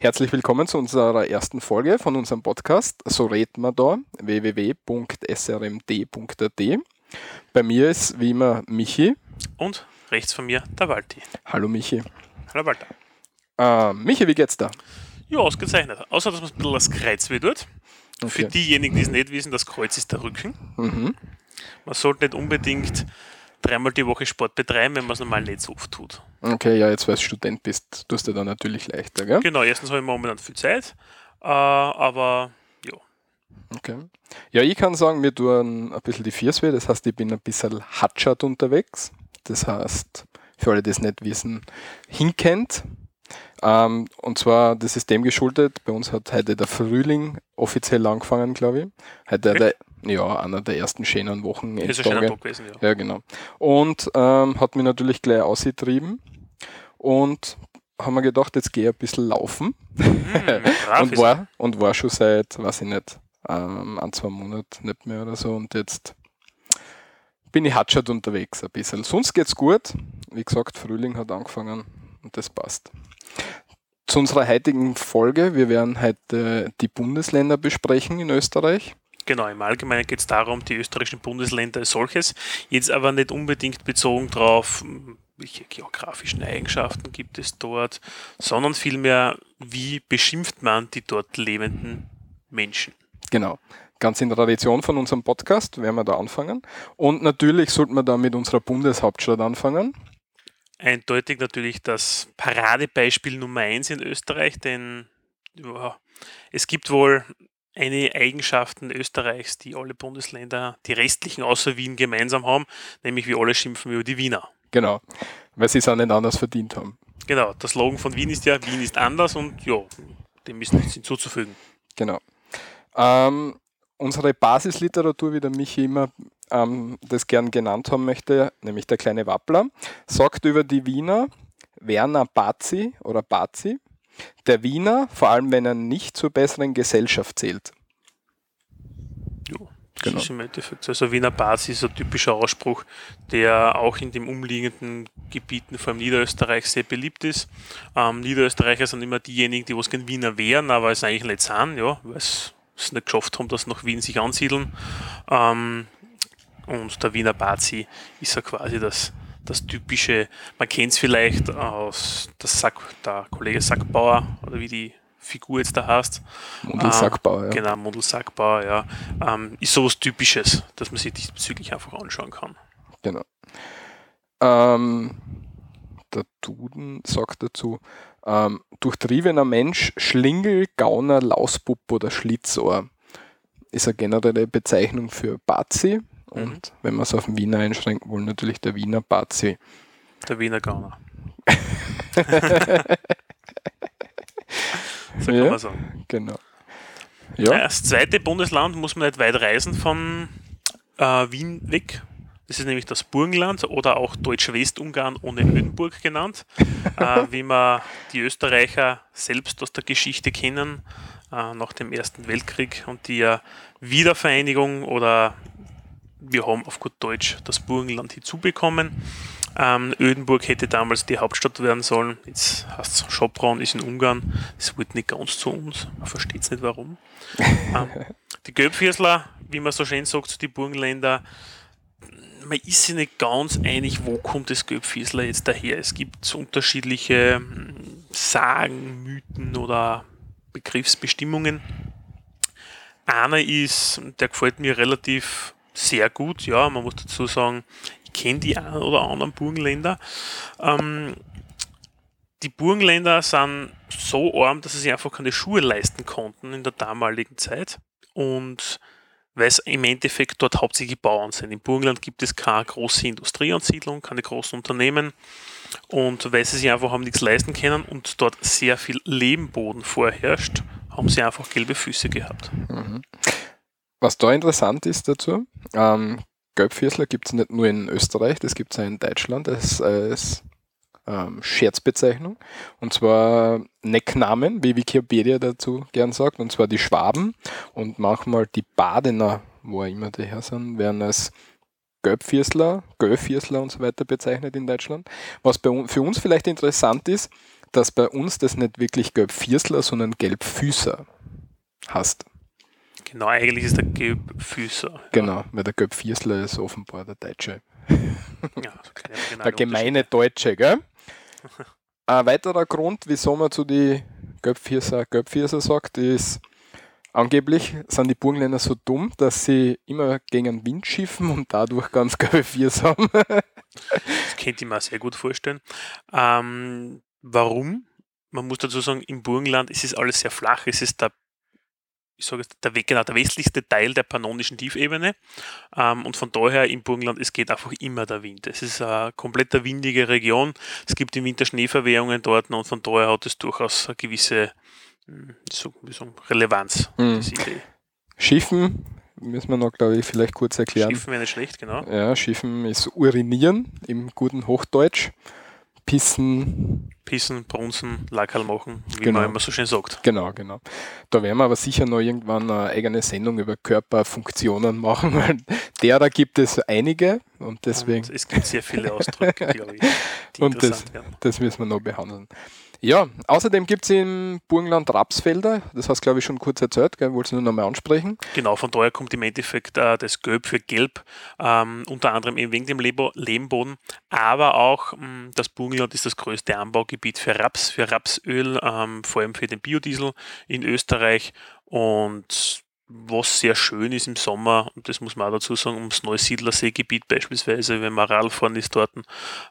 Herzlich willkommen zu unserer ersten Folge von unserem Podcast So reden wir da, www.srmd.at. Bei mir ist wie immer Michi. Und rechts von mir der Walti. Hallo Michi. Hallo Walter. Äh, Michi, wie geht's da? Ja, ausgezeichnet. Außer, dass man ein bisschen das Kreuz weh tut. Okay. Für diejenigen, die es nicht wissen, das Kreuz ist der Rücken. Mhm. Man sollte nicht unbedingt dreimal die Woche Sport betreiben, wenn man es normal nicht so oft tut. Okay, ja, jetzt weil du Student bist, tust du da natürlich leichter, gell? Genau, erstens habe ich momentan viel Zeit, äh, aber ja. Okay. Ja, ich kann sagen, mir tun ein bisschen die Fiers weh, das heißt, ich bin ein bisschen hatschert unterwegs. Das heißt, für alle, die es nicht wissen, hinkennt. Ähm, und zwar, das ist dem geschuldet, bei uns hat heute der Frühling offiziell angefangen, glaube ich. Heute Okay. der, ja, einer der ersten schönen Wochen. Ist ein schöner Tag gewesen, ja. Ja, genau. Und ähm, hat mich natürlich gleich ausgetrieben. Und haben wir gedacht, jetzt gehe ich ein bisschen laufen. Brav und, war, und war schon seit, weiß ich nicht, ähm, ein, zwei Monaten nicht mehr oder so. Und jetzt bin ich hatschert unterwegs ein bisschen. Sonst geht's gut. Wie gesagt, Frühling hat angefangen und das passt. Zu unserer heutigen Folge. Wir werden heute die Bundesländer besprechen in Österreich. Genau, im Allgemeinen geht es darum, die österreichischen Bundesländer als solches, jetzt aber nicht unbedingt bezogen darauf, welche geografischen Eigenschaften gibt es dort, sondern vielmehr, wie beschimpft man die dort lebenden Menschen. Genau. Ganz in Tradition von unserem Podcast werden wir da anfangen. Und natürlich sollten wir da mit unserer Bundeshauptstadt anfangen. Eindeutig natürlich das Paradebeispiel Nummer eins in Österreich, denn ja, es gibt wohl einige Eigenschaften Österreichs, die alle Bundesländer, die restlichen außer Wien gemeinsam haben, nämlich wir alle schimpfen über die Wiener. Genau. Weil sie es auch nicht anders verdient haben. Genau, der Slogan von Wien ist ja, Wien ist anders und ja, dem ist nichts hinzuzufügen. Genau. Ähm, unsere Basisliteratur, wie der Michi immer ähm, das gern genannt haben möchte, nämlich der kleine Wappler, sagt über die Wiener Werner Bazi oder Bazi, der Wiener, vor allem wenn er nicht zur besseren Gesellschaft zählt. Ja, das Genau. ist im Endeffekt. Also Wiener Basis ist ein typischer Ausspruch, der auch in den umliegenden Gebieten, vor allem Niederösterreich, sehr beliebt ist. Ähm, Niederösterreicher sind immer diejenigen, die was gern Wiener wären, aber es eigentlich nicht sind, ja, weil es es nicht geschafft haben, dass nach Wien sich ansiedeln. Ähm, und der Wiener Bazi ist ja quasi das, das typische, man kennt es vielleicht aus der, Sack, der Kollege Sackbauer oder wie die Figur jetzt da heißt. Mundelsackbauer, ja. Genau, Modelsackbauer, ja. Ähm, ist sowas Typisches, dass man sich diesbezüglich einfach anschauen kann. Genau. Ähm, der Duden sagt dazu, ähm, durchtriebener Mensch, Schlingel, Gauner, Lausbub oder Schlitzohr ist eine generelle Bezeichnung für Bazi. Und wenn wir es auf den Wiener einschränken wollen, natürlich der Wiener Bazi. Der Wiener Gauner. so kann Ja. man sagen. Genau. Ja. Das zweite Bundesland muss man nicht weit reisen von äh, Wien weg. Das ist nämlich das Burgenland oder auch Deutsch-Westungarn ohne Ödenburg genannt, äh, wie man die Österreicher selbst aus der Geschichte kennen, äh, nach dem Ersten Weltkrieg und die äh, Wiedervereinigung oder wir haben auf gut Deutsch das Burgenland hinzubekommen. Ähm, Ödenburg hätte damals die Hauptstadt werden sollen. Jetzt heißt es Schopron, ist in Ungarn. Das wird nicht ganz zu uns. Man versteht es nicht warum. ähm, die Gelbviersler, wie man so schön sagt, die Burgenländer, man ist sich nicht ganz einig, wo kommt das Gelbviersler jetzt daher. Es gibt unterschiedliche hm, Sagen, Mythen oder Begriffsbestimmungen. Einer ist, der gefällt mir relativ sehr gut, ja, man muss dazu sagen, ich kenne die einen oder anderen Burgenländer. Ähm, die Burgenländer sind so arm, dass sie sich einfach keine Schuhe leisten konnten in der damaligen Zeit. Und weil es im Endeffekt dort hauptsächlich Bauern sind. Im Burgenland gibt es keine große Industrieansiedlung, keine großen Unternehmen. Und weil sie sich einfach haben nichts leisten können und dort sehr viel Lehmboden vorherrscht, haben sie einfach gelbe Füße gehabt. Was da interessant ist dazu, ähm, Gelbviersler gibt es nicht nur in Österreich, das gibt es auch in Deutschland als, als ähm, Scherzbezeichnung. Und zwar Necknamen, wie Wikipedia dazu gern sagt, und zwar die Schwaben und manchmal die Badener, wo immer die her sind, werden als Gelbviersler, Gelbviersler und so weiter bezeichnet in Deutschland. Was bei, für uns vielleicht interessant ist, dass bei uns das nicht wirklich Gelbviersler, sondern Gelbfüßer heißt. Genau, eigentlich ist der Gelbfüßer. Ja. Genau, weil der Gelbviersler ist offenbar der Deutsche. Ja, so der gemeine Deutsche, gell? Ein weiterer Grund, wieso man zu die Gelbvierser Gelbvierser sagt, ist, angeblich sind die Burgenländer so dumm, dass sie immer gegen den Wind schiffen und dadurch ganz Viers haben. das könnte ich mir sehr gut vorstellen. Ähm, warum? Man muss dazu sagen, im Burgenland ist es alles sehr flach. Es ist der ich sage der, genau, der westlichste Teil der pannonischen Tiefebene. Ähm, und von daher im Burgenland, es geht einfach immer der Wind. Es ist eine komplett windige Region. Es gibt im Winter Schneeverwehungen dort und von daher hat es durchaus eine gewisse hm, so, wie sagen, Relevanz, hm. diese Idee. Schiffen müssen wir noch, glaube ich, vielleicht kurz erklären. Schiffen wäre nicht schlecht, genau. Ja, Schiffen ist urinieren im guten Hochdeutsch. Pissen. Pissen, Brunzen, Lackerl machen, wie genau. man immer so schön sagt. Genau, genau. Da werden wir aber sicher noch irgendwann eine eigene Sendung über Körperfunktionen machen, weil derer gibt es einige und deswegen. Und es gibt sehr viele Ausdrücke, glaube ich. und das, das müssen wir noch behandeln. Ja, außerdem gibt es im Burgenland Rapsfelder, das hast du glaube ich schon kurz erzählt, gell? wolltest du nur nochmal ansprechen? Genau, von daher kommt im Endeffekt äh, das Gelb für Gelb, ähm, unter anderem eben wegen dem Lebo Lehmboden, aber auch mh, hm, das Burgenland ist das größte Anbaugebiet für Raps, für Rapsöl, ähm, vor allem für den Biodiesel in Österreich und was sehr schön ist im Sommer, und das muss man auch dazu sagen, ums Neusiedlerseegebiet beispielsweise, wenn man Radfahren ist dort,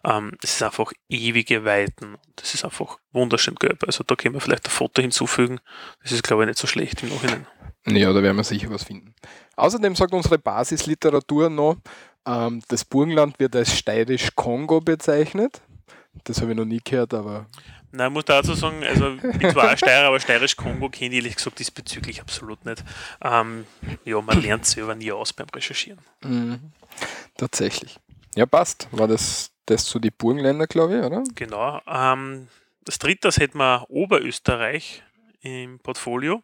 ähm, es ist einfach ewige Weiten. Das ist einfach wunderschön gelb. Also da können wir vielleicht ein Foto hinzufügen. Das ist, glaube ich, nicht so schlecht im Nachhinein. Ja, da werden wir sicher was finden. Außerdem sagt unsere Basisliteratur noch, ähm, das Burgenland wird als steirisch-Kongo bezeichnet. Das habe ich noch nie gehört, aber Nein, ich muss dazu sagen, also ich bin zwar auch Steirer, aber Steirisch-Kongo kenne ich ehrlich gesagt diesbezüglich absolut nicht. Ähm, ja, man lernt selber nie aus beim Recherchieren. Mhm. Tatsächlich. Ja, passt. War das, das zu die Burgenländer, glaube ich, oder? Genau. Ähm, das dritte, das hätten wir Oberösterreich im Portfolio.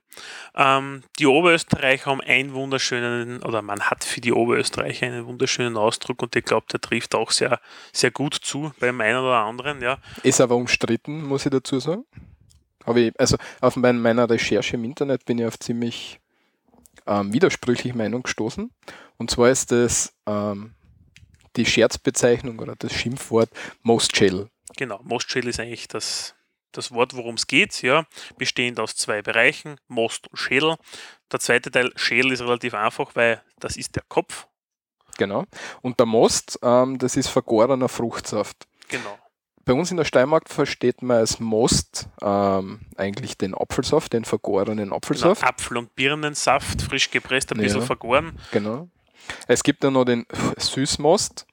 Ähm, die Oberösterreicher haben einen wunderschönen, oder man hat für die Oberösterreicher einen wunderschönen Ausdruck und ich glaube, der trifft auch sehr, sehr gut zu beim einen oder anderen. Ja. Ist aber umstritten, muss ich dazu sagen. Habe ich, also auf meiner Recherche im Internet bin ich auf ziemlich ähm, widersprüchliche Meinung gestoßen. Und zwar ist das ähm, die Scherzbezeichnung oder das Schimpfwort Most Chill. Genau, Most Chill ist eigentlich das das Wort, worum es geht, ja, bestehend aus zwei Bereichen, Most und Schädel. Der zweite Teil, Schädel, ist relativ einfach, weil das ist der Kopf. Genau. Und der Most, ähm, das ist vergorener Fruchtsaft. Genau. Bei uns in der Steiermark versteht man als Most ähm, eigentlich den Apfelsaft, den vergorenen Apfelsaft. Genau, Apfel- und Birnensaft, frisch gepresst, ein ja, bisschen vergoren. Genau. Es gibt dann noch den Süßmost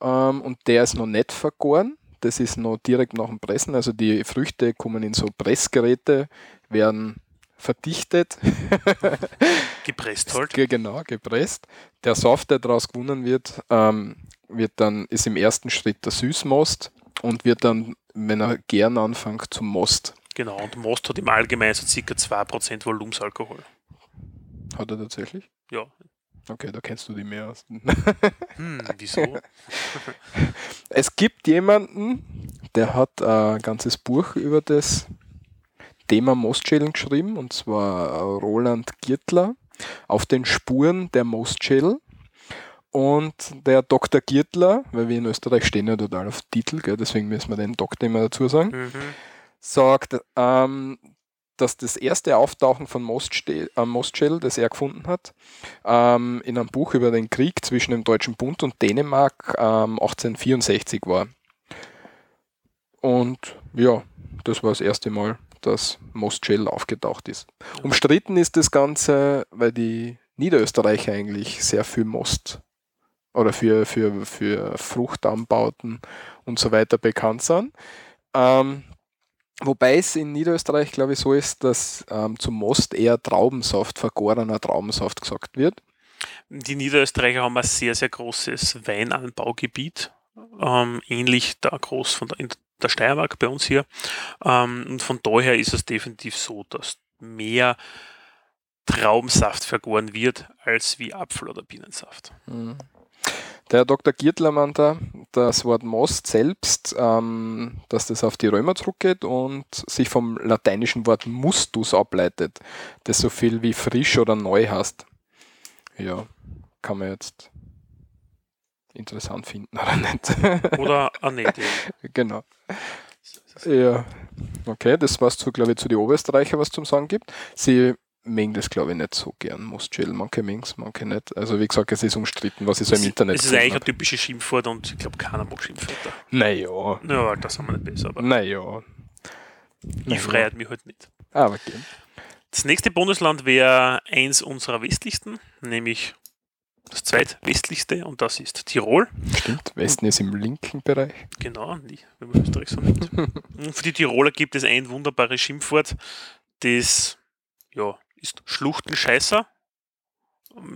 ähm, und der ist noch nicht vergoren. Das ist noch direkt nach dem Pressen. Also die Früchte kommen in so Pressgeräte, werden verdichtet. gepresst halt. Genau, gepresst. Der Saft, der daraus gewonnen wird, ähm, wird dann, ist im ersten Schritt der Süßmost und wird dann, wenn er gern anfängt, zum Most. Genau, und Most hat im Allgemeinen so ca. 2% Volumensalkohol. Hat er tatsächlich? Ja, Okay, da kennst du die mehr aus. hm, wieso? es gibt jemanden, der hat ein ganzes Buch über das Thema Mostschälen geschrieben, und zwar Roland Giertler, auf den Spuren der Mostschädel. Und der Dr. Giertler, weil wir in Österreich stehen ja total auf Titel, gell, deswegen müssen wir den Doktor immer dazu sagen, mhm. sagt, ähm, dass das erste Auftauchen von Mostschell, äh, das er gefunden hat, ähm, in einem Buch über den Krieg zwischen dem Deutschen Bund und Dänemark ähm, 1864 war. Und ja, das war das erste Mal, dass Mostschell aufgetaucht ist. Umstritten ist das Ganze, weil die Niederösterreicher eigentlich sehr viel Most oder für, für, für Fruchtanbauten und so weiter bekannt sind. Ähm, Wobei es in Niederösterreich, glaube ich, so ist, dass ähm, zum Most eher Traubensaft, vergorener Traubensaft gesagt wird. Die Niederösterreicher haben ein sehr, sehr großes Weinanbaugebiet, ähm, ähnlich da groß von der, in der Steiermark bei uns hier. Ähm, und von daher ist es definitiv so, dass mehr Traubensaft vergoren wird als wie Apfel- oder Bienensaft. Mhm. Der Dr. Giertler meint da, das Wort Most selbst, ähm, dass das auf die Römer zurückgeht und sich vom lateinischen Wort mustus ableitet, das so viel wie frisch oder neu heißt. Ja, kann man jetzt interessant finden oder nicht. Oder nicht. genau. Ja, okay, das war's zu, glaube ich, zu den Oberösterreicher, was zum Sagen gibt. Sie mögen das, glaube ich, nicht so gern, Mostschädel. Manche mögen es, manche nicht. Also, wie gesagt, es ist umstritten, was ich so im Internet Es ist eigentlich ein typisches Schimpfwort und ich glaube, keiner mag Schimpfwörter. Naja. Ja, das haben wir nicht besser. Aber Naja. ich freiert mich halt nicht. Aber okay. Das nächste Bundesland wäre eins unserer westlichsten, nämlich das zweitwestlichste und das ist Tirol. Stimmt, Westen ist im linken Bereich. Genau, nicht, wenn man Österreich so nimmt. Und für die Tiroler gibt es ein wunderbares Schimpfwort, das ja, ist Schluchtenscheißer.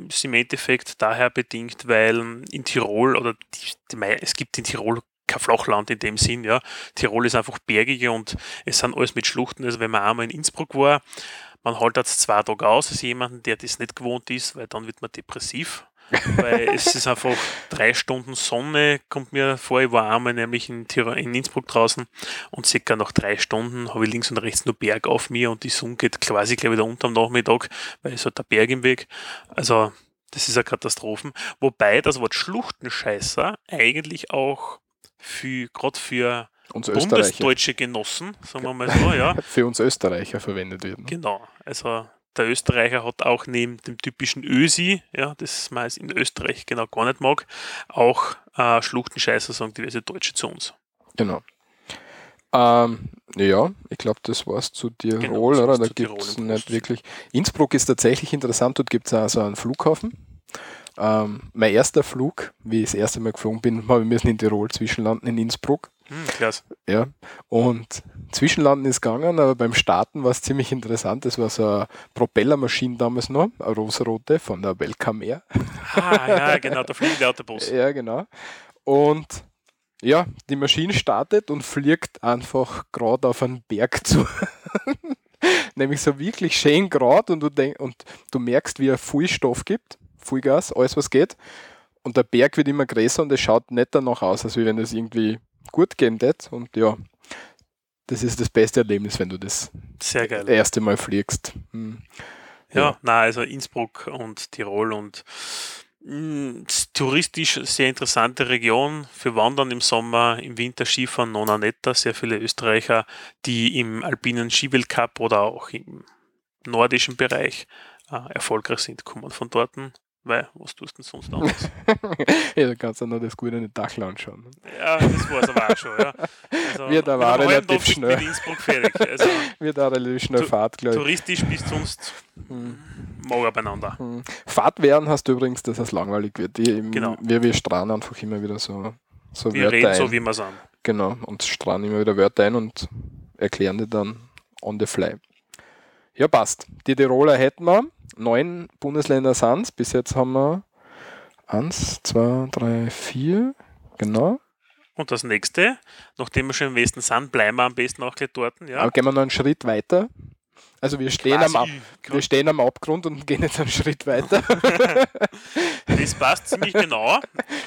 Ist im Endeffekt daher bedingt, weil in Tirol oder die, die, es gibt in Tirol kein Flachland in dem Sinn, ja. Tirol ist einfach bergiger und es sind alles mit Schluchten. Also wenn man einmal in Innsbruck war, man das zwei Tage aus als jemanden, der das nicht gewohnt ist, weil dann wird man depressiv. Weil es ist einfach drei Stunden Sonne, kommt mir vor. Ich war einmal nämlich in, Tirol, in Innsbruck draußen und circa nach drei Stunden habe ich links und rechts nur Berg auf mir und die Sonne geht quasi gleich wieder unter am Nachmittag, weil es hat der Berg im Weg. Also, das ist eine Katastrophen. Wobei das Wort Schluchtenscheißer eigentlich auch für, gerade für Uns bundesdeutsche Genossen, sagen wir mal so, ja, Für uns Österreicher verwendet wird. Genau, also der Österreicher hat auch neben dem typischen Ösi, ja, das man in Österreich genau gar nicht mag, auch äh, Schluchtenscheißer, sagen diverse Deutsche zu uns. Genau. Ähm, ja, ich glaube, das war's zu Tirol, Genau, oder? Da gibt es nicht wirklich. Innsbruck ist tatsächlich interessant, dort gibt es also einen Flughafen. Ähm, mein erster Flug, wie ich das erste Mal geflogen bin, habe ich müssen in Tirol zwischenlanden in Innsbruck. Hm, klasse. Ja, und Zwischenlanden ist gegangen, aber beim Starten war es ziemlich interessant. Das war so eine Propellermaschine damals noch, eine rosarote von der Welcome Air. Ah, ja, genau, der fliegende Autobus. Ja, genau. Und ja, die Maschine startet und fliegt einfach gerade auf einen Berg zu. Nämlich so wirklich schön gerade und du, denk, und du merkst, wie er viel Stoff gibt, viel Gas, alles was geht. Und der Berg wird immer größer und es schaut nicht danach aus, als wenn es irgendwie gut gehen wird. Und ja, das ist das beste Erlebnis, wenn du das Sehr geil. erste Mal fliegst. Hm. Ja, Ja. na, also Innsbruck und Tirol und mh, s- touristisch sehr interessante Region für Wandern im Sommer, im Winter Skifahren nona netta. Sehr viele Österreicher, die im alpinen Skiweltcup oder auch im nordischen Bereich äh, erfolgreich sind, kommen von dort. Weil, was tust du denn sonst anderes? ja, da kannst du noch das gute Dachl anschauen. ja, das war es aber auch schon. Ja. Also, mit einem halben relativ schnell. in Innsbruck fertig. Also, Wird auch relativ schnell Fahrt, glaube ich. touristisch bist du sonst Hm. mager beieinander. Hm. Fahrt werden hast du übrigens, dass es langweilig wird. Die, im- Genau. Wir, wir strahlen einfach immer wieder so, so Wir Wörter reden ein. so, wie wir sind. genau, und strahlen immer wieder Wörter ein und erklären die dann on the fly. Ja, passt. Die Tiroler hätten wir. Neun Bundesländer sind es. Bis jetzt haben wir eins, zwei, drei, vier. Genau. Und das nächste, nachdem wir schon im Westen sind, bleiben wir am besten auch gleich dort. Ja. Aber gehen wir noch einen Schritt weiter. Also wir stehen, am, Ab wir stehen am Abgrund und gehen jetzt einen Schritt weiter. das passt ziemlich genau,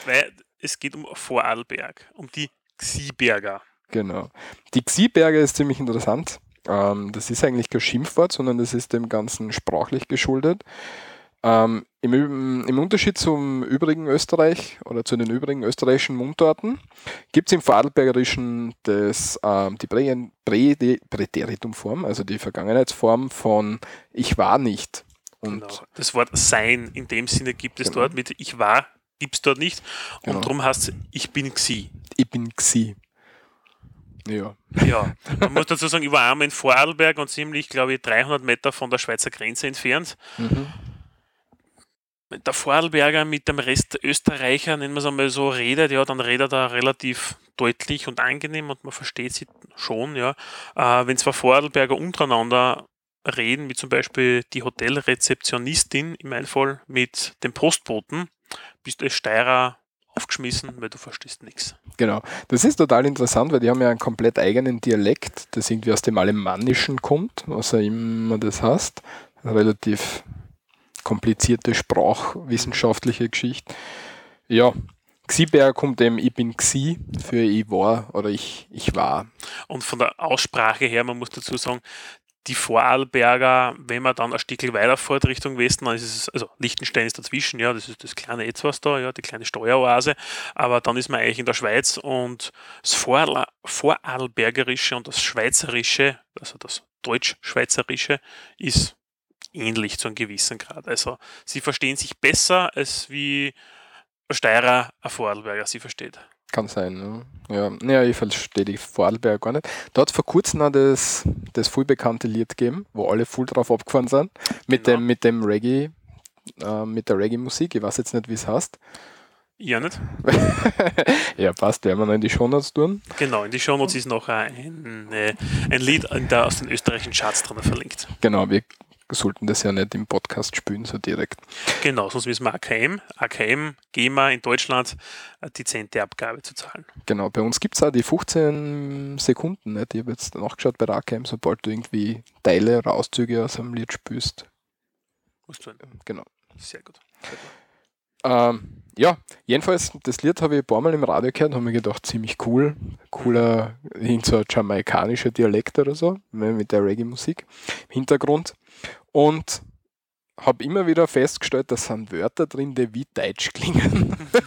weil es geht um Vorarlberg, um die Xieberger. Genau. Die Xieberger ist ziemlich interessant. Ähm, das ist eigentlich kein Schimpfwort, sondern das ist dem Ganzen sprachlich geschuldet. Ähm, im, Im Unterschied zum übrigen Österreich oder zu den übrigen österreichischen Mundarten gibt es im Vorarlbergerischen das, ähm, die Prä Prä Präteritumform, also die Vergangenheitsform von ich war nicht. Und Genau. Das Wort sein in dem Sinne gibt es Genau. dort mit ich war, gibt es dort nicht. Und Genau. darum heißt es ich bin Xi. ich bin Xi. Ja. Ja, man muss dazu sagen, ich war einmal in Vorarlberg und ziemlich, glaube ich, 300 Meter von der Schweizer Grenze entfernt. Mhm. der Vorarlberger mit dem Rest Österreicher, nennen wir es einmal so, redet, ja, dann redet er relativ deutlich und angenehm und man versteht sie schon, ja. Äh, wenn zwei Vorarlberger untereinander reden, wie zum Beispiel die Hotelrezeptionistin im Fall mit dem Postboten, bist du als Steirer aufgeschmissen, weil du verstehst nichts. Genau. Das ist total interessant, weil die haben ja einen komplett eigenen Dialekt, das irgendwie aus dem Alemannischen kommt, was auch immer das heißt. Relativ komplizierte sprachwissenschaftliche Geschichte. Ja, Xiberger kommt eben, ich bin Xi für ich war oder ich, ich war. Und von der Aussprache her, man muss dazu sagen, die Vorarlberger, wenn man dann ein Stückchen weiterfährt Richtung Westen, dann ist es, also Liechtenstein ist dazwischen, ja, das ist das kleine Etwas da, ja, die kleine Steueroase, aber dann ist man eigentlich in der Schweiz und das Vorarl Vorarlbergerische und das Schweizerische, also das Deutsch-Schweizerische, ist ähnlich zu einem gewissen Grad. Also sie verstehen sich besser, als wie ein Steirer ein Vorarlberger sie versteht. Kann sein, ja. Ja, ja ich verstehe die Vorarlberger gar nicht. Da hat es vor kurzem noch das, das voll bekannte Lied gegeben, wo alle voll drauf abgefahren sind. Mit Genau. dem, mit dem Reggae, äh, mit der Reggae-Musik. Ich weiß jetzt nicht, wie es heißt. Ja, nicht? ja, passt, werden wir noch in die Shownotes tun. Genau, in die Shownotes ist noch ein, äh, ein Lied in der, aus den österreichischen Charts drin verlinkt. Genau, wir sollten das ja nicht im Podcast spielen, so direkt. Genau, sonst müssen wir AKM, AKM, GEMA in Deutschland eine dezente Abgabe zu zahlen. Genau, bei uns gibt es auch die 15 Sekunden. Nicht? Ich habe jetzt nachgeschaut bei der AKM, sobald du irgendwie Teile oder Auszüge aus einem Lied. Musst du Genau. Sehr gut. Sehr gut. Ähm, ja, jedenfalls, das Lied habe ich ein paar Mal im Radio gehört und habe mir gedacht, ziemlich cool. Cooler, irgend so ein jamaikanischer Dialekt oder so, mit der Reggae-Musik im Hintergrund. Und habe immer wieder festgestellt, da sind Wörter drin, die wie Deutsch klingen.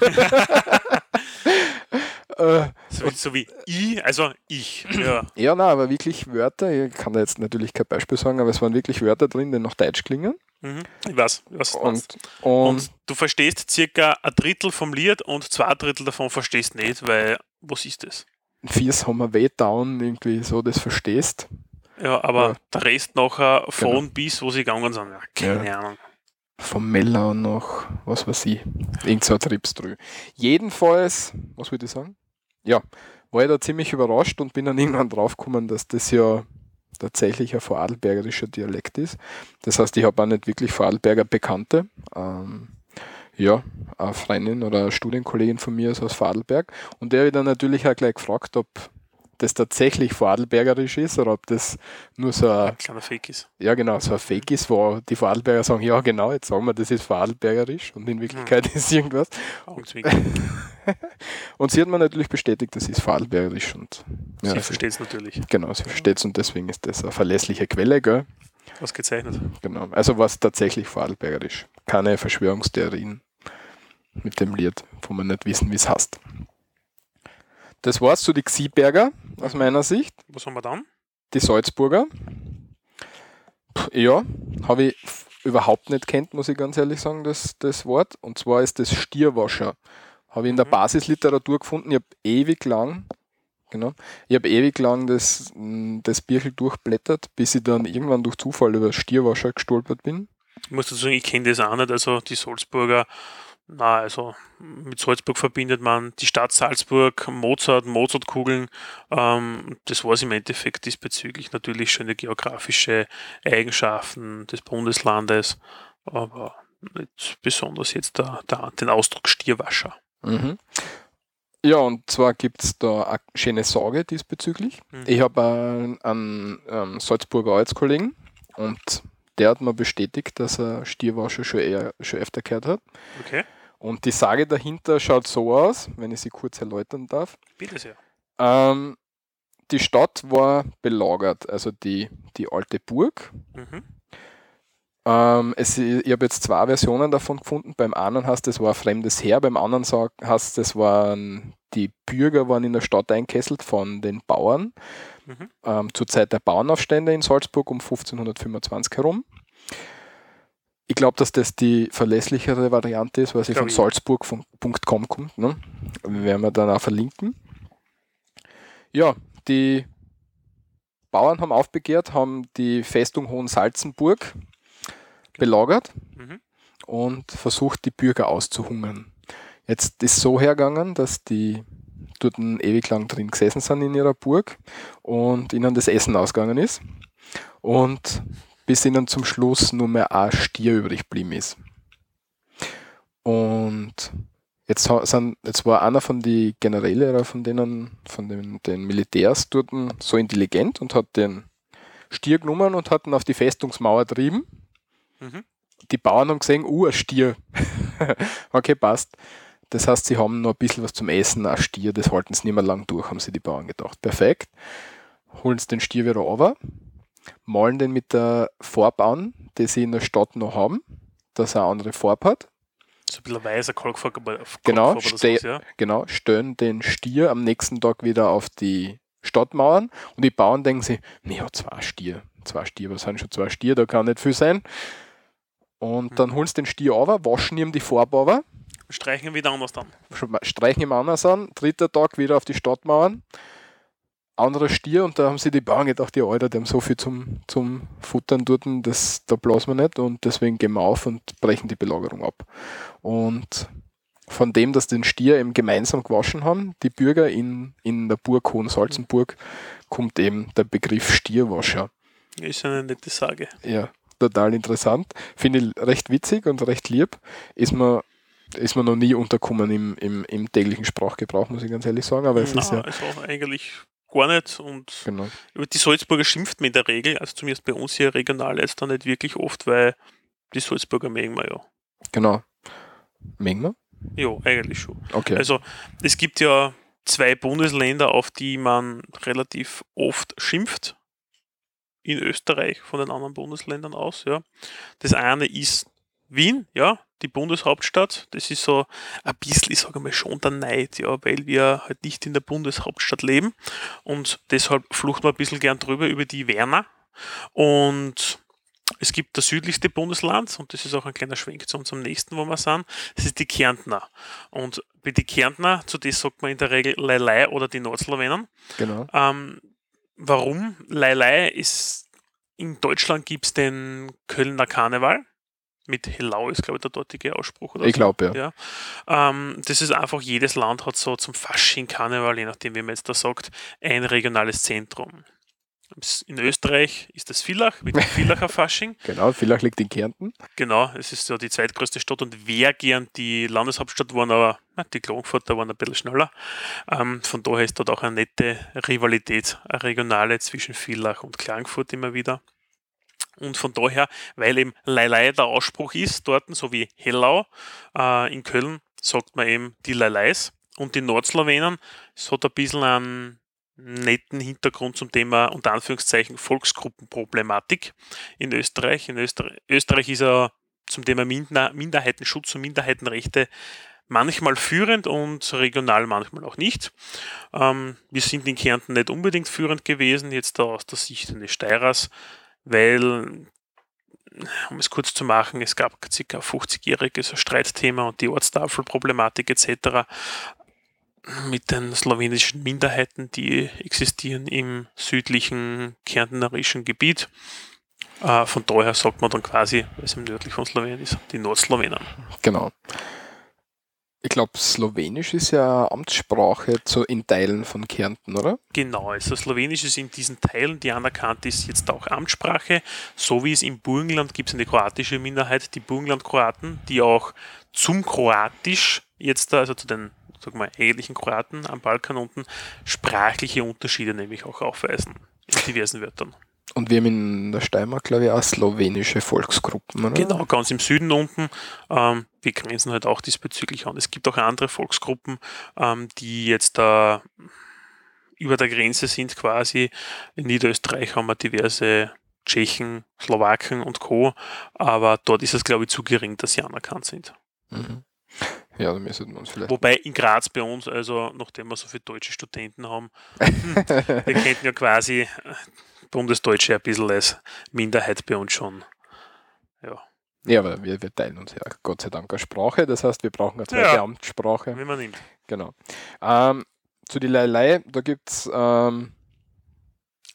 äh, So, so wie ich, also ich. Ja. ja, nein, aber wirklich Wörter, ich kann da jetzt natürlich kein Beispiel sagen, aber es waren wirklich Wörter drin, die nach Deutsch klingen. Mhm. Ich weiß, was du. Und, und, Und du verstehst circa ein Drittel vom Lied und zwei Drittel davon verstehst nicht, weil was ist das? Viers haben wir way down, irgendwie so, das verstehst. Ja, aber Ja. der Rest nachher von Genau. bis, wo sie gegangen sind, ja, keine Ahnung. vom Mellau noch, was weiß ich, irgend so ein Tripstrü. Jedenfalls, was würde ich sagen? Ja, war ich da ziemlich überrascht und bin dann irgendwann draufgekommen, dass das ja tatsächlich ein vorarlbergerischer Dialekt ist. Das heißt, ich habe auch nicht wirklich Vorarlberger Bekannte. Ähm, ja, eine Freundin oder eine Studienkollegin von mir ist aus Vorarlberg und der ich dann natürlich auch gleich gefragt, ob das tatsächlich Vorarlbergerisch ist oder ob das nur so ein Kleiner Fake ist. ja, genau, so ein Fake ist, wo die Vorarlberger sagen, ja genau, jetzt sagen wir, das ist Vorarlbergerisch und in Wirklichkeit ist irgendwas. Und sie hat mir natürlich bestätigt, das ist Vorarlbergerisch und ja, sie versteht es natürlich. genau, sie versteht es und deswegen ist das eine verlässliche Quelle, gell? Ausgezeichnet. Genau. Also war es tatsächlich Vorarlbergerisch. Keine Verschwörungstheorien mit dem Lied, wo man nicht wissen, wie es heißt. Das war's zu die Xiberger aus meiner Sicht. Was haben wir dann? Die Salzburger. Pff, Ja, habe ich überhaupt nicht kennt, muss ich ganz ehrlich sagen, das, das Wort. Und zwar ist das Stierwascher. Habe ich in der Mhm. Basisliteratur gefunden. Ich habe ewig lang, genau, ich habe ewig lang das, das Birchel durchblättert, bis ich dann irgendwann durch Zufall über Stierwascher gestolpert bin. Ich muss dazu sagen, ich kenne das auch nicht. Also die Salzburger, na, also mit Salzburg verbindet man die Stadt Salzburg, Mozart, Mozartkugeln. Ähm, das war es im Endeffekt diesbezüglich natürlich schöne geografische Eigenschaften des Bundeslandes, aber nicht besonders jetzt der, der, den Ausdruck Stierwascher. Mhm. Ja, und zwar gibt es da eine schöne Sorge diesbezüglich. Mhm. Ich habe einen, einen Salzburger Arbeitskollegen und der hat mir bestätigt, dass er Stierwascher schon, eher, schon öfter gehört hat. Okay, Und die Sage dahinter schaut so aus, wenn ich sie kurz erläutern darf. bitte sehr. Ähm, die Stadt war belagert, also die, die alte Burg. Mhm. Ähm, es, ich habe jetzt zwei Versionen davon gefunden. Beim einen heißt es war ein fremdes Heer, beim anderen heißt es waren die Bürger waren in der Stadt einkesselt von den Bauern Mhm. ähm, zur Zeit der Bauernaufstände in Salzburg um 1525 herum. Ich glaube, dass das die verlässlichere Variante ist, weil sie von salzburg.com kommt. Ne? Werden wir dann auch verlinken. Ja, die Bauern haben aufbegehrt, haben die Festung Hohensalzenburg belagert Mhm. und versucht, die Bürger auszuhungern. Jetzt ist so hergegangen, dass die dort ewig lang drin gesessen sind in ihrer Burg und ihnen das Essen ausgegangen ist und bis ihnen zum Schluss nur mehr ein Stier übrig geblieben ist. Und jetzt, sind, jetzt war einer von den Generäle oder von denen, von den, den Militärs dort so intelligent und hat den Stier genommen und hat ihn auf die Festungsmauer trieben Mhm. die Bauern haben gesehen, uh, ein Stier. okay, passt. Das heißt, sie haben noch ein bisschen was zum Essen, ein Stier, das halten sie nicht mehr lang durch, haben sie die Bauern gedacht. Perfekt. Holen sie den Stier wieder runter, malen den mit der Farbe an, die sie in der Stadt noch haben, dass er eine andere Farbe hat. So ein bisschen weißer Kalkfarbe. Genau, Kalkfarbe oder sowas, ja. genau, stellen den Stier am nächsten Tag wieder auf die Stadtmauern und die Bauern denken sich, ja, zwei Stier, zwei Stier, was sind schon zwei Stier, da kann nicht viel sein. Und dann holen sie den Stier runter, waschen ihm die Farbe runter, Streichen wieder anders dann. streichen ihm anders an, dritter Tag wieder auf die Stadtmauern, anderer Stier und da haben sie die Bauern gedacht, ja Alter, die haben so viel zum, zum Futtern dort, das, da blasen wir nicht und deswegen gehen wir auf und brechen die Belagerung ab. Und von dem, dass den Stier eben gemeinsam gewaschen haben, die Bürger in, in der Burg Hohensalzenburg, kommt eben der Begriff Stierwascher. Ist eine nette Sage. Ja, total interessant. Finde ich recht witzig und recht lieb. Ist mir, ist mir noch nie unterkommen im, im, im täglichen Sprachgebrauch, muss ich ganz ehrlich sagen. Aber es ist Na, ja. also eigentlich gar nicht. Und Genau. über die Salzburger schimpft man in der Regel, also zumindest bei uns hier regional jetzt dann nicht wirklich oft, weil die Salzburger mögen wir ja. Genau. Mengen wir? Ja, eigentlich schon. Okay. Also es gibt ja zwei Bundesländer, auf die man relativ oft schimpft. In Österreich von den anderen Bundesländern aus, ja. Das eine ist Wien, ja, die Bundeshauptstadt. Das ist so ein bisschen, ich sage mal, schon der Neid, ja, weil wir halt nicht in der Bundeshauptstadt leben. Und deshalb fluchten wir ein bisschen gern drüber über die Werner. Und es gibt das südlichste Bundesland, und das ist auch ein kleiner Schwenk zu unserem nächsten, wo wir sind, das ist die Kärntner. Und bei die Kärntner, zu das sagt man in der Regel Leilei oder die Nordslowenen. genau. Ähm, warum? Leilei ist, in Deutschland gibt es den Kölner Karneval. Mit Hellau ist, glaube ich, der dortige Ausspruch. Oder Ich so. glaube, ja. Ja. Ähm, das ist einfach, jedes Land hat so zum Fasching, Karneval, je nachdem, wie man jetzt da sagt, ein regionales Zentrum. In Österreich ist das Villach mit dem Villacher Fasching. Genau, vielleicht liegt in Kärnten. Genau, es ist ja die zweitgrößte Stadt und wäre gern die Landeshauptstadt geworden, aber na, die Klagenfurter waren ein bisschen schneller. Ähm, von daher ist dort auch eine nette Rivalität, eine regionale zwischen Villach und Klagenfurt immer wieder. Und von daher, weil eben Leilei der Ausspruch ist, dort, so wie Hellau äh, in Köln, sagt man eben die Leileis. Und die Nordslowenen, es hat ein bisschen einen netten Hintergrund zum Thema, unter Anführungszeichen, Volksgruppenproblematik in Österreich. In Österreich, Österreich ist ja zum Thema Minder Minderheitenschutz und Minderheitenrechte manchmal führend und regional manchmal auch nicht. Ähm, wir sind in Kärnten nicht unbedingt führend gewesen, jetzt da aus der Sicht eines Steirers, weil, um es kurz zu machen, es gab ca. 50-jähriges Streitthema und die Ortstafelproblematik etc. mit den slowenischen Minderheiten, die existieren im südlichen kärntnerischen Gebiet. Äh, von daher sagt man dann quasi, weil es im nördlich von Slowenien ist, die Nordslowenen. Genau. Ich glaube, Slowenisch ist ja Amtssprache zu, in Teilen von Kärnten, oder? Genau, also Slowenisch ist in diesen Teilen, die anerkannt ist, jetzt auch Amtssprache. So wie es im Burgenland gibt es eine kroatische Minderheit, die Burgenland-Kroaten, die auch zum Kroatisch jetzt, also zu den sag mal, eigentlichen Kroaten am Balkan unten, sprachliche Unterschiede nämlich auch aufweisen in diversen Wörtern. Und wir haben in der Steiermark, glaube ich, auch slowenische Volksgruppen, oder? Genau, ganz im Süden unten. Ähm, wir grenzen halt auch diesbezüglich an. Es gibt auch andere Volksgruppen, ähm, die jetzt da über der Grenze sind quasi. In Niederösterreich haben wir diverse Tschechen, Slowaken und Co. Aber dort ist es, glaube ich, zu gering, dass sie anerkannt sind. Mhm. Ja, da müssen wir uns vielleicht. Wobei in Graz bei uns, also nachdem wir so viele deutsche Studenten haben, wir könnten ja quasi äh, Bundesdeutsche ein bisschen als Minderheit bei uns schon. Ja, Ja, aber wir, wir teilen uns ja Gott sei Dank eine Sprache. Das heißt, wir brauchen eine zweite Ja. Amtssprache. wie man nimmt. Genau. Ähm, zu die Leilei, da gibt es ähm,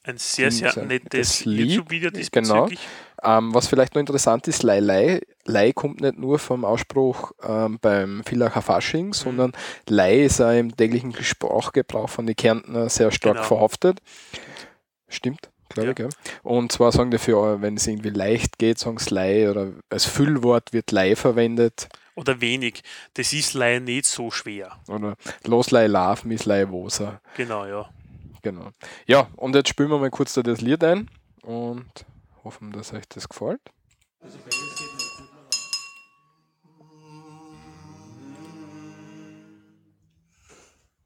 Ein sehr, sehr nettes YouTube-Video genau. Ähm, was vielleicht noch interessant ist, Leilei, Lei kommt nicht nur vom Ausspruch ähm, beim Villacher Fasching, Mhm. sondern Lei ist auch im täglichen Sprachgebrauch von den Kärntner sehr stark Genau. verhaftet. Stimmt, glaube Ja. ich. Gell? Und zwar sagen die für, wenn es irgendwie leicht geht, sagen sie Lei oder als Füllwort wird Lei verwendet. Oder wenig. Das ist leider nicht so schwer. Oder Los Lei Lav, Miss Lei Wosa. Genau, ja. Genau. Ja, und jetzt spielen wir mal kurz da das Lied ein und hoffen, dass euch das gefällt.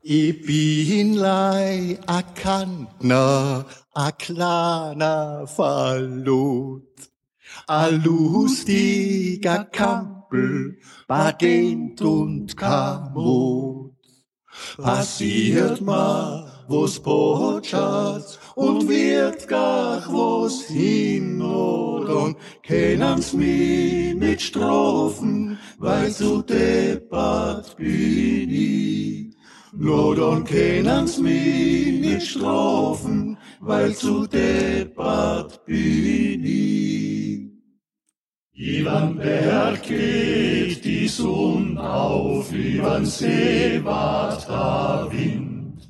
Ich bin lei a Kantner, a kleiner Verlot. A lustiger Kampel, Badent und Kamot. Passiert ma, wo's botschat und wird gar wo's hin und kennen's mi mit Strophen, weil zu deppert bin ich. Nur dann kennen's mi mit Strophen, weil zu deppert bin ich. Ivan Berg geht die Sonne auf, Ivan See wart der Wind.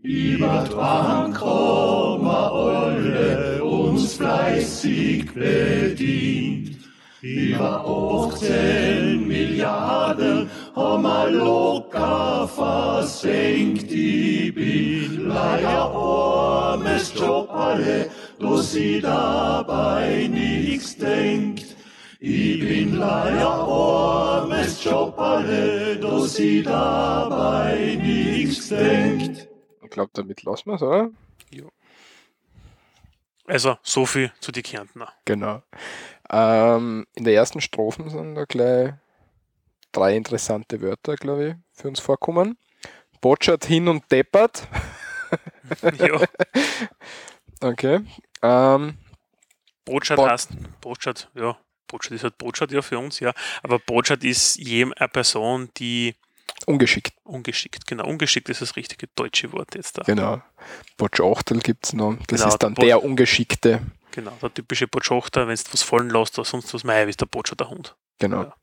Über dran kommen alle uns fleißig bedient. Über 18 Milliarden locker versenkt. Ich bin leider armes Jobberle, dass sie dabei nichts denkt. Ich bin leider armes Jobberle, dass sie dabei nichts denkt. Ich glaube, damit lassen wir es, oder? Also, so viel zu die Kärntner. Genau. Ähm, in der ersten Strophen sind da gleich drei interessante Wörter, glaube ich, für uns vorkommen. Botschert hin und deppert. ja, Okay. Ähm, Brotschat Bot- heißt, Brotschat, ja, Brotschat ist halt Brotschat ja für uns, ja. Aber Brotschat ist eine Person, die ungeschickt, ungeschickt, genau, ungeschickt ist das richtige deutsche Wort jetzt da. genau. Botschachtel gibt es noch. Das Genau, ist dann Bot- der Ungeschickte. Genau, der typische Botschachter, wenn du was fallen lässt oder sonst was, mei, ist der Botschaft der Hund. Genau. Ja.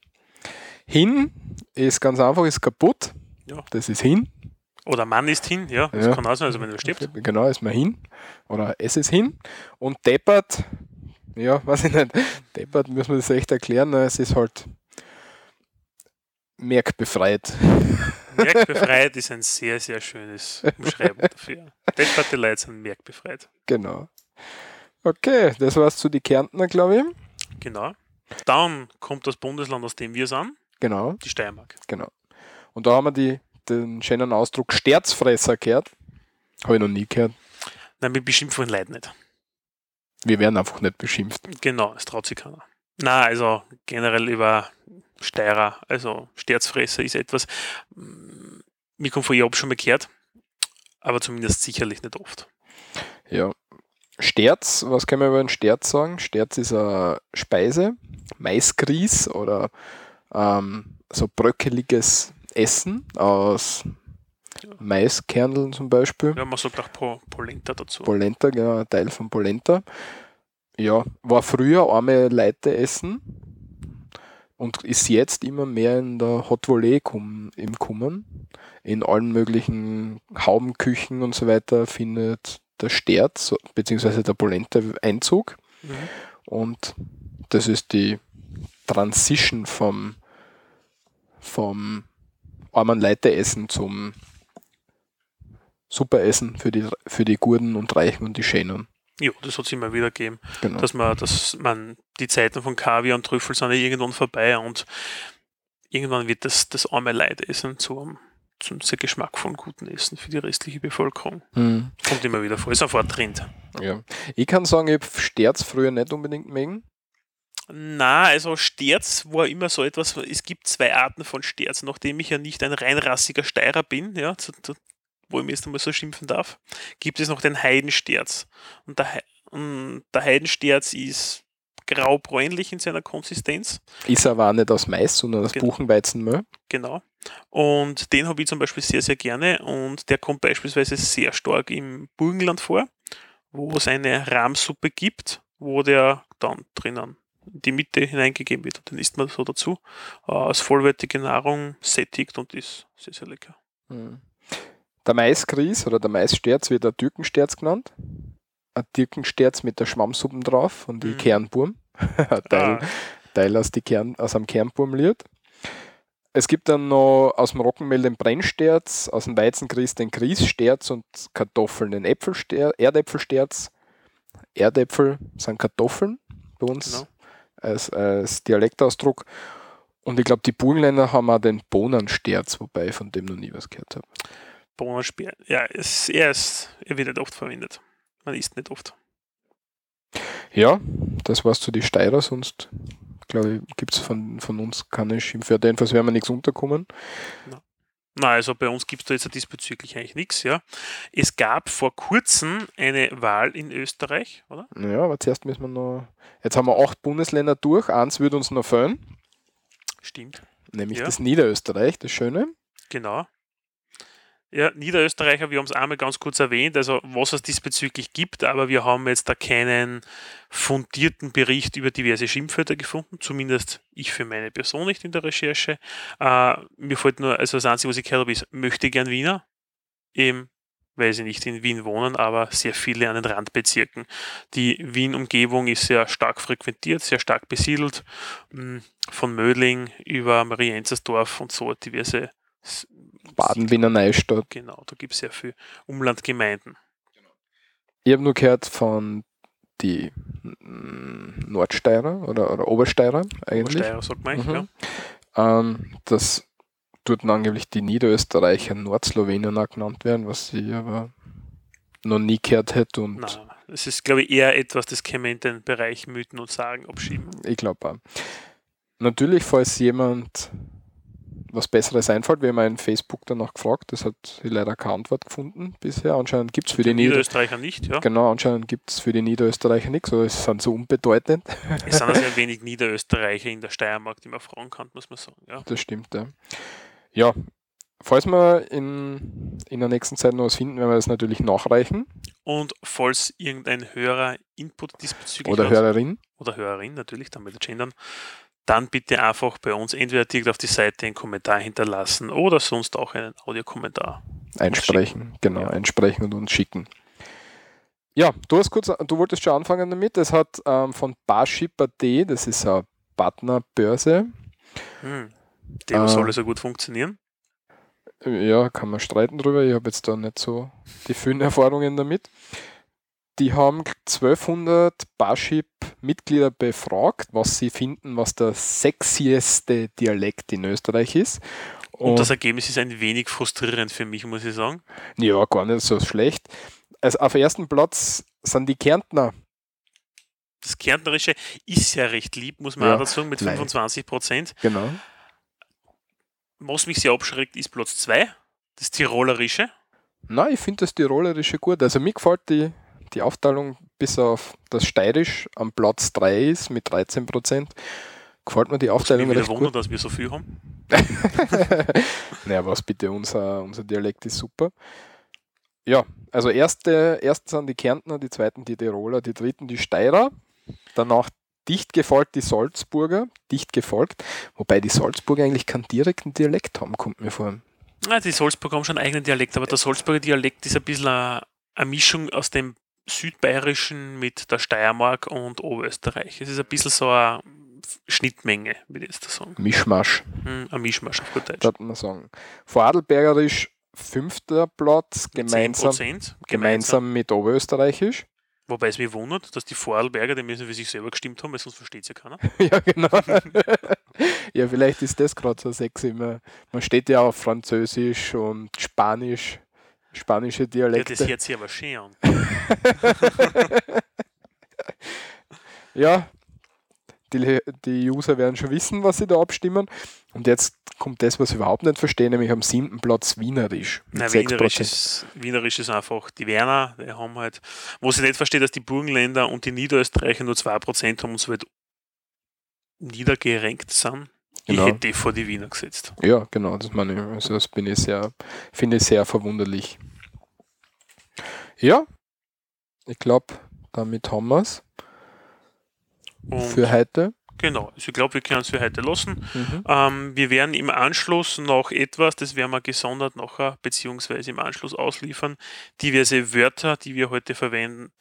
Hin ist ganz einfach, ist kaputt. Ja. Das ist hin. Oder Mann ist hin, ja, das Ja. kann auch sein, also wenn er stirbt. Genau, ist man hin. Oder es ist hin. Und deppert, ja, weiß ich nicht. Deppert müssen wir das echt erklären. ne? Es ist halt merkbefreit. Merkbefreit ist ein sehr, sehr schönes Umschreibung dafür. Depperte Leute sind merkbefreit. Genau. Okay, das war's zu die Kärntner, glaube ich. Genau. Dann kommt das Bundesland, aus dem wir sind, Genau, die Steiermark. genau. Und da haben wir die, den schönen Ausdruck Sterzfresser gehört. Habe ich noch nie gehört. Nein, wir beschimpfen Leute nicht. Wir werden einfach nicht beschimpft. Genau, es traut sich keiner. Na, also generell über Steirer, also Sterzfresser ist etwas, mm, mir kommt vor, ich habe schon mal gehört, aber zumindest sicherlich nicht oft. Ja. Sterz, was kann man über den Sterz sagen? Sterz ist eine Speise, Maisgrieß oder ähm, so bröckeliges Essen aus. Maiskerneln zum Beispiel. Ja, man sagt auch Po- Polenta dazu. Polenta, genau, ein Teil von Polenta. Ja, war früher arme Leute essen und ist jetzt immer mehr in der Hot Volley kum, im Kommen. In allen möglichen Haubenküchen und so weiter findet der Sterz bzw. der Polenta Einzug. Mhm. Und das ist die Transition vom, vom armen Leute-Essen zum Superessen für die, für die Guten und Reichen und die Schönen. Ja, das hat es immer wieder gegeben, Genau. dass man, dass man die Zeiten von Kaviar und Trüffel sind ja irgendwann vorbei und irgendwann wird das, das arme Leidessen zu einem, zum sehr geschmackvollen guten Essen für die restliche Bevölkerung. Hm, Kommt immer wieder vor, ist ein Trend. ja. Ich kann sagen, ich habe Sterz früher nicht unbedingt mögen. Na, also Sterz war immer so etwas, es gibt zwei Arten von Sterz, nachdem ich ja nicht ein reinrassiger Steirer bin, ja, zu, zu, wo ich mir jetzt einmal so schimpfen darf, gibt es noch den Heidensterz. Und der, und der Heidensterz ist graubräunlich in seiner Konsistenz, Ist aber auch nicht aus Mais, sondern aus Genau. Buchenweizenmehl. genau. Und den habe ich zum Beispiel sehr, sehr gerne und der kommt beispielsweise sehr stark im Burgenland vor, wo es eine Rahmsuppe gibt, wo der dann drinnen in die Mitte hineingegeben wird und den isst man so dazu. Äh, als vollwertige Nahrung sättigt und ist sehr, sehr lecker. Hm. Der Maisgrieß oder der Maissterz wird ein Türkensterz genannt. Ein Türkensterz mit der Schwammsuppen drauf und die Mhm. Kernburm. ein Teil, Ah, Teil aus, die Kern, aus einem Kernburm liert. Es gibt dann noch aus dem Roggenmehl den Brennsterz, aus dem Weizengrieß den Grießsterz und Kartoffeln den Äpfelster Erdäpfelsterz. Erdäpfel sind Kartoffeln bei uns Genau. Als, als Dialektausdruck. Und ich glaube, die Burgenländer haben auch den Bohnensterz, wobei ich von dem noch nie was gehört habe. Bohnensperr. Ja, es, er, ist, er wird nicht oft verwendet. Man isst nicht oft. Ja, das war's zu die Steirer, sonst glaube ich, gibt es von, von uns keine Schimpfwörter. Jedenfalls werden wir nichts unterkommen. Na, also bei uns gibt es da jetzt diesbezüglich eigentlich nichts, ja. Es gab vor kurzem eine Wahl in Österreich, oder? Ja, aber zuerst müssen wir noch. Jetzt haben wir acht Bundesländer durch, eins wird uns noch fehlen, Stimmt. nämlich Ja. das Niederösterreich, das Schöne. Genau. Ja, Niederösterreicher, wir haben es einmal ganz kurz erwähnt, also was es diesbezüglich gibt, aber wir haben jetzt da keinen fundierten Bericht über diverse Schimpfwörter gefunden, zumindest ich für meine Person nicht in der Recherche. Äh, mir fällt nur, also das Einzige, was ich gehört habe, ist, möchte gern Wiener, eben weil sie nicht in Wien wohnen, aber sehr viele an den Randbezirken. Die Wien-Umgebung ist sehr stark frequentiert, sehr stark besiedelt, mh, von Mödling über Marienzersdorf und so diverse S- Baden, Wiener Neustadt. Genau, da gibt es sehr viel Umlandgemeinden. Ich habe nur gehört von die mm, Nordsteirer oder, oder Obersteirer eigentlich, Obersteirer sagt man Mhm. ähm, dass dort angeblich die Niederösterreicher Nordslowenien auch genannt werden, was ich aber noch nie gehört hätte und ja. Nein, es ist, glaube ich, eher etwas, das kann man in den Bereich Mythen und Sagen abschieben. ich glaube auch. Natürlich, falls jemand was Besseres einfällt, wir haben in Facebook danach gefragt, das hat sie leider keine Antwort gefunden bisher. Anscheinend gibt es für die, Nieder Niederösterreicher nicht, ja. Genau, anscheinend gibt es für die Niederösterreicher nichts, oder es sind so unbedeutend. Es sind sehr wenig Niederösterreicher in der Steiermark, die man fragen kann, muss man sagen. Ja. Das stimmt, ja. Ja, falls wir in, in der nächsten Zeit noch was finden, werden wir das natürlich nachreichen. Und falls irgendein Hörer Input diesbezüglich Oder hat, Hörerin. oder Hörerin natürlich, dann mit gendern, dann bitte einfach bei uns entweder direkt auf die Seite einen Kommentar hinterlassen oder sonst auch einen Audiokommentar. Einsprechen, genau, Ja. einsprechen und uns schicken. Ja, du hast kurz, du wolltest schon anfangen damit. Das hat ähm, von Barship.at, das ist eine Partnerbörse. Hm. Dem Äh, soll es ja gut funktionieren. Ja, kann man streiten drüber. Ich habe jetzt da nicht so die vielen Erfahrungen damit. Die haben 1200 Barship-Mitglieder befragt, was sie finden, was der sexieste Dialekt in Österreich ist. Und das Ergebnis ist ein wenig frustrierend für mich, muss ich sagen. Ja, gar nicht so schlecht. Also auf ersten Platz sind die Kärntner. Das Kärntnerische ist ja recht lieb, muss man Ja, auch dazu sagen, mit leider. 25 Prozent. Genau. Was mich sehr abschreckt, ist Platz 2, das Tirolerische. Nein, ich finde das Tirolerische gut. Also mir gefällt die, die Aufteilung bis auf das Steirisch am Platz 3 ist mit 13 Prozent. Gefällt mir die mich Aufteilung wieder recht wundert, gut. dass wir so viel haben. naja, was bitte, unser, unser Dialekt ist super. Ja, also erste, erst sind die Kärntner, die zweiten die Tiroler, die dritten die Steirer, danach dicht gefolgt die Salzburger, dicht gefolgt, wobei die Salzburger eigentlich keinen direkten Dialekt haben, kommt mir vor. Ja, die Salzburger haben schon einen eigenen Dialekt, aber der Salzburger Dialekt ist ein bisschen eine, eine Mischung aus dem Südbayerischen mit der Steiermark und Oberösterreich. Es ist ein bisschen so eine Schnittmenge, würde ich jetzt sagen. Mischmasch. Hm, ein Mischmasch auf gut Deutsch. darf man sagen. Vorarlbergerisch fünfter Platz, Mit gemeinsam, 10%, gemeinsam. gemeinsam mit Oberösterreichisch. Wobei es mich wundert, dass die Vorarlberger, die müssen für sich selber gestimmt haben, weil sonst versteht es ja keiner. ja, genau. ja, vielleicht ist das gerade so sexy. Man, man steht ja auf Französisch und Spanisch, spanische Ja, Dialekte. das hört sich aber schön an. Ja, die, die User werden schon wissen, was sie da abstimmen. Und jetzt kommt das, was ich überhaupt nicht verstehe, nämlich am siebten Platz Wienerisch. Nein, 6%. Wienerisch ist, Wienerisch ist einfach die Werner, die haben halt, wo sie nicht versteht, dass die Burgenländer und die Niederösterreicher nur 2% haben und so weit niedergerenkt sind. Genau. Ich hätte die vor die Wiener gesetzt. Ja, genau, das meine ich. Also das bin ich sehr, finde ich sehr verwunderlich. Ja, ich glaube, damit haben wir es für heute. genau, also ich glaube, wir können es für heute lassen. Mhm. Ähm, wir werden im Anschluss noch etwas, das werden wir gesondert nachher, beziehungsweise im Anschluss ausliefern, diverse Wörter, die wir heute verwendet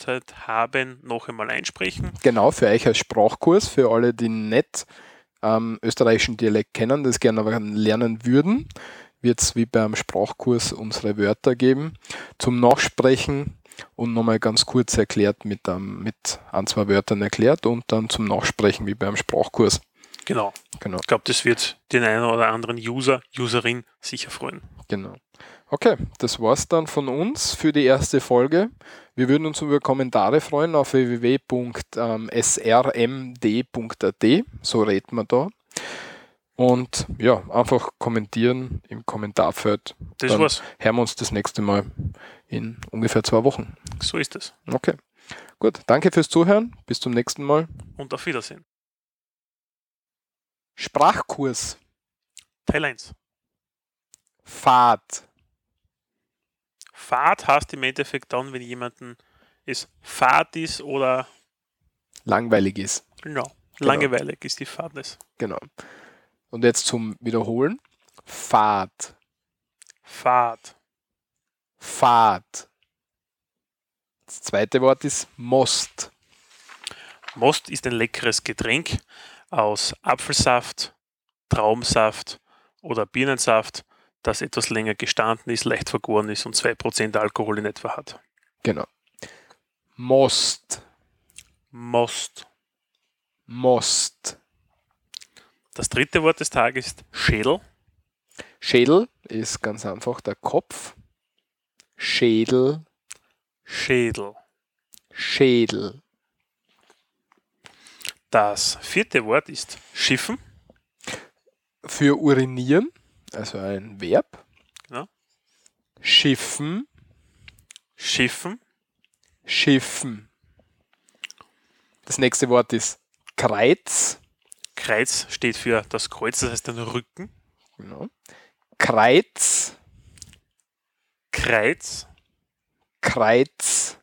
haben, noch einmal einsprechen. Genau, für euch als Sprachkurs, für alle, die nicht ähm, österreichischen Dialekt kennen, das gerne aber lernen würden, wird es wie beim Sprachkurs unsere Wörter geben zum Nachsprechen und nochmal ganz kurz erklärt mit, ähm, mit ein, zwei Wörtern erklärt und dann zum Nachsprechen wie beim Sprachkurs. Genau. Genau. Ich glaube, das wird den einen oder anderen User, Userin sicher freuen. Genau. Okay, das war's dann von uns für die erste Folge. Wir würden uns über Kommentare freuen auf www.srmd.at, so reden wir da. Und ja, einfach kommentieren im Kommentarfeld. Das Dann war's. hören wir uns das nächste Mal in ungefähr zwei Wochen. So ist es. Okay. Gut, danke fürs Zuhören. Bis zum nächsten Mal. Und auf Wiedersehen. Sprachkurs. Teil 1. Fahrt. Fahrt heißt im Endeffekt dann, wenn jemanden es Fahrt ist oder Langweilig ist. ja, langweilig ist die Fahrtness. Genau. Und jetzt zum Wiederholen. Fahrt. Fahrt. Fahrt. Das zweite Wort ist Most. Most ist ein leckeres Getränk aus Apfelsaft, Traubensaft oder Birnensaft, das etwas länger gestanden ist, leicht vergoren ist und 2% Alkohol in etwa hat. Genau. Most. Most. Most. Das dritte Wort des Tages ist Schädel. Schädel ist ganz einfach der Kopf. Schädel. Schädel. Schädel. Das vierte Wort ist Schiffen. Für urinieren, also ein Verb. Genau. Schiffen. Schiffen. Schiffen. Das nächste Wort ist Kreuz. Kreuz steht für das Kreuz, das heißt den Rücken. Genau. Kreuz. Kreuz. Kreuz.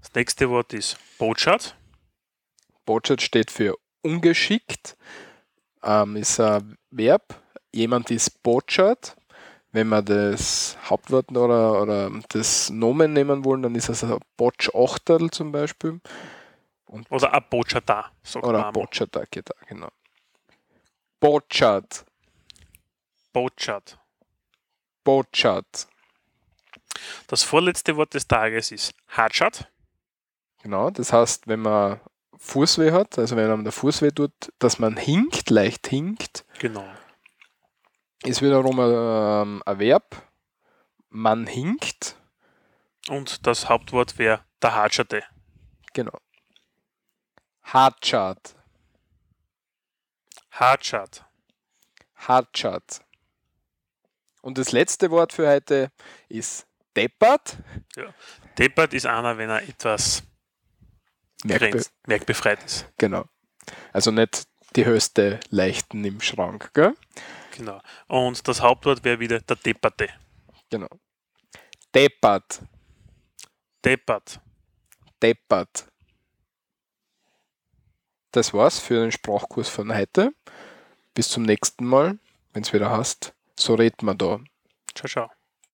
Das nächste Wort ist Botschaft. Botschaft steht für ungeschickt. Ähm, ist ein Verb. Jemand ist Botschaft. Wenn wir das Hauptwort oder, oder das Nomen nehmen wollen, dann ist es ein Botschachterl zum Beispiel. Oder ein Botschafter, sagt man Oder. Botschaft, genau. Botschaft. Botschaft. Botschaft. Das vorletzte Wort des Tages ist Hatschat. Genau, das heißt, wenn man Fußweh hat, also wenn einem der Fuß weh tut, dass man hinkt, leicht hinkt, Genau. ist wiederum ein, ähm, ein Verb. Man hinkt, Und das Hauptwort wäre der Hatschate. genau. Hartschat, Hatschat. Hartschat. Und das letzte Wort für heute ist deppert. Deppert ist einer, wenn er etwas Merkbe grenzt, merkbefreit ist. genau. Also nicht die höchste Leichten im Schrank, gell? Genau. Und das Hauptwort wäre wieder der Depperte. Genau. Deppert, Deppert. deppert. Das war's für den Sprachkurs von heute. Bis zum nächsten Mal, wenn es wieder hast. So redet man da. Ciao, ciao.